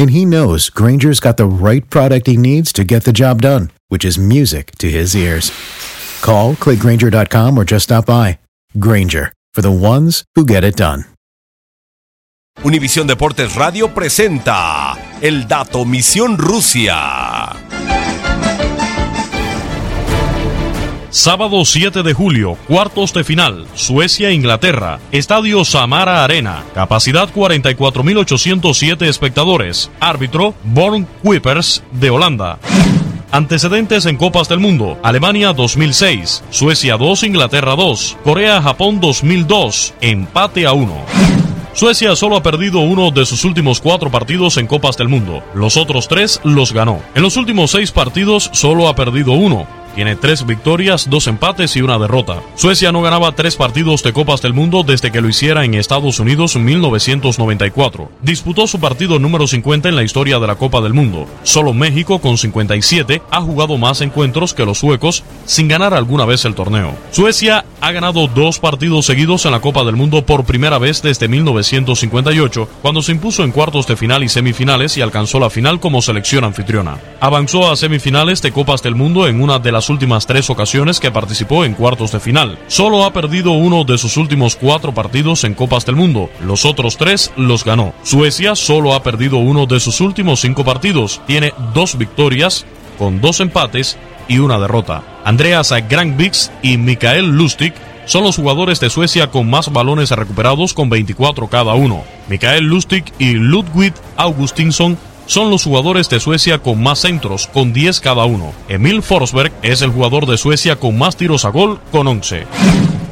And he knows Granger's got the right product he needs to get the job done, which is music to his ears. Call, clickgranger.com, or just stop by. Granger, for the ones who get it done. Univisión Deportes Radio presenta El Dato Misión Rusia. Sábado 7 de julio, cuartos de final, Suecia-Inglaterra, Estadio Samara Arena, capacidad 44.807 espectadores, árbitro Born Kuipers de Holanda. Antecedentes en Copas del Mundo, Alemania 2006, Suecia 2, Inglaterra 2, Corea-Japón 2002, empate a 1. Suecia solo ha perdido uno de sus últimos cuatro partidos en Copas del Mundo. Los otros tres los ganó. En los últimos seis partidos solo ha perdido uno. Tiene tres victorias, dos empates y una derrota. Suecia no ganaba tres partidos de Copas del Mundo desde que lo hiciera en Estados Unidos en 1994. Disputó su partido número 50 en la historia de la Copa del Mundo. Solo México, con 57, ha jugado más encuentros que los suecos sin ganar alguna vez el torneo. Suecia ha ganado dos partidos seguidos en la Copa del Mundo por primera vez desde 1958, cuando se impuso en cuartos de final y semifinales y alcanzó la final como selección anfitriona. Avanzó a semifinales de Copas del Mundo en una de las últimas tres ocasiones que participó en cuartos de final. Solo ha perdido uno de sus últimos cuatro partidos en Copas del Mundo. Los otros tres los ganó. Suecia solo ha perdido uno de sus últimos cinco partidos. Tiene dos victorias con dos empates y una derrota. Andreas Granbix y Mikael Lustig son los jugadores de Suecia con más balones recuperados con 24 cada uno. Mikael Lustig y Ludwig Augustinsson son los jugadores de Suecia con más centros, con 10 cada uno. Emil Forsberg es el jugador de Suecia con más tiros a gol, con 11.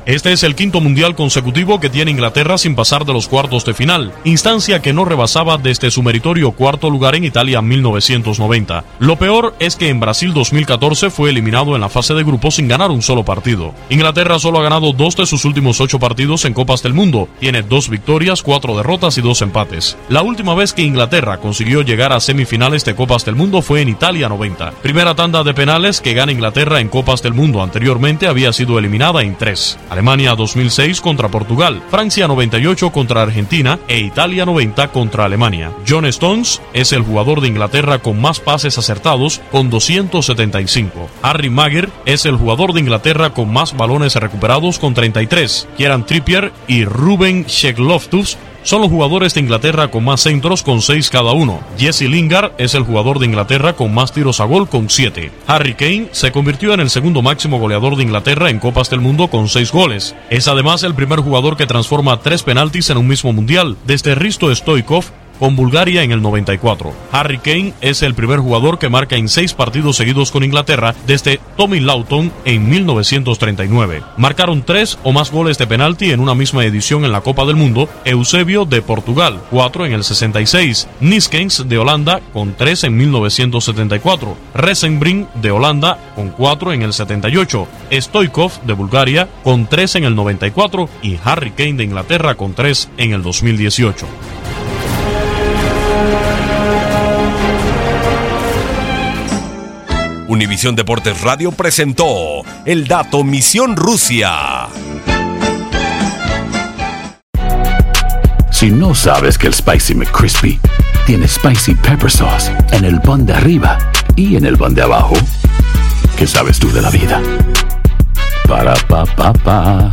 Este es el quinto mundial consecutivo que tiene Inglaterra sin pasar de los cuartos de final, instancia que no rebasaba desde su meritorio cuarto lugar en Italia en 1990. Lo peor es que en Brasil 2014 fue eliminado en la fase de grupos sin ganar un solo partido. Inglaterra solo ha ganado dos de sus últimos ocho partidos en Copas del Mundo, tiene dos victorias, cuatro derrotas y dos empates. La última vez que Inglaterra consiguió llegar a semifinales de Copas del Mundo fue en Italia 90. Primera tanda de penales que gana Inglaterra en Copas del Mundo anteriormente había sido eliminada en tres. Alemania 2006 contra Portugal, Francia 98 contra Argentina e Italia 90 contra Alemania. John Stones es el jugador de Inglaterra con más pases acertados con 275. Harry Maguire es el jugador de Inglaterra con más balones recuperados con 33. Kieran Trippier y Ruben Shekloftus son los jugadores de Inglaterra con más centros con 6 cada uno. Jesse Lingard es el jugador de Inglaterra con más tiros a gol con 7. Harry Kane se convirtió en el segundo máximo goleador de Inglaterra en Copas del Mundo con 6 goles. Es además el primer jugador que transforma tres penaltis en un mismo mundial, desde Risto Stoikov con Bulgaria en el 94. Harry Kane es el primer jugador que marca en seis partidos seguidos con Inglaterra desde Tommy Lawton en 1939. Marcaron tres o más goles de penalti en una misma edición en la Copa del Mundo, Eusebio de Portugal, cuatro en el 66, Niskens de Holanda con tres en 1974, Resenbrink de Holanda con cuatro en el 78, Stoikov de Bulgaria con tres en el 94 y Harry Kane de Inglaterra con tres en el 2018. Univisión Deportes Radio presentó el dato Misión Rusia. Si no sabes que el Spicy McCrispy tiene Spicy Pepper Sauce en el pan de arriba y en el pan de abajo, ¿qué sabes tú de la vida? Para, pa, pa, pa.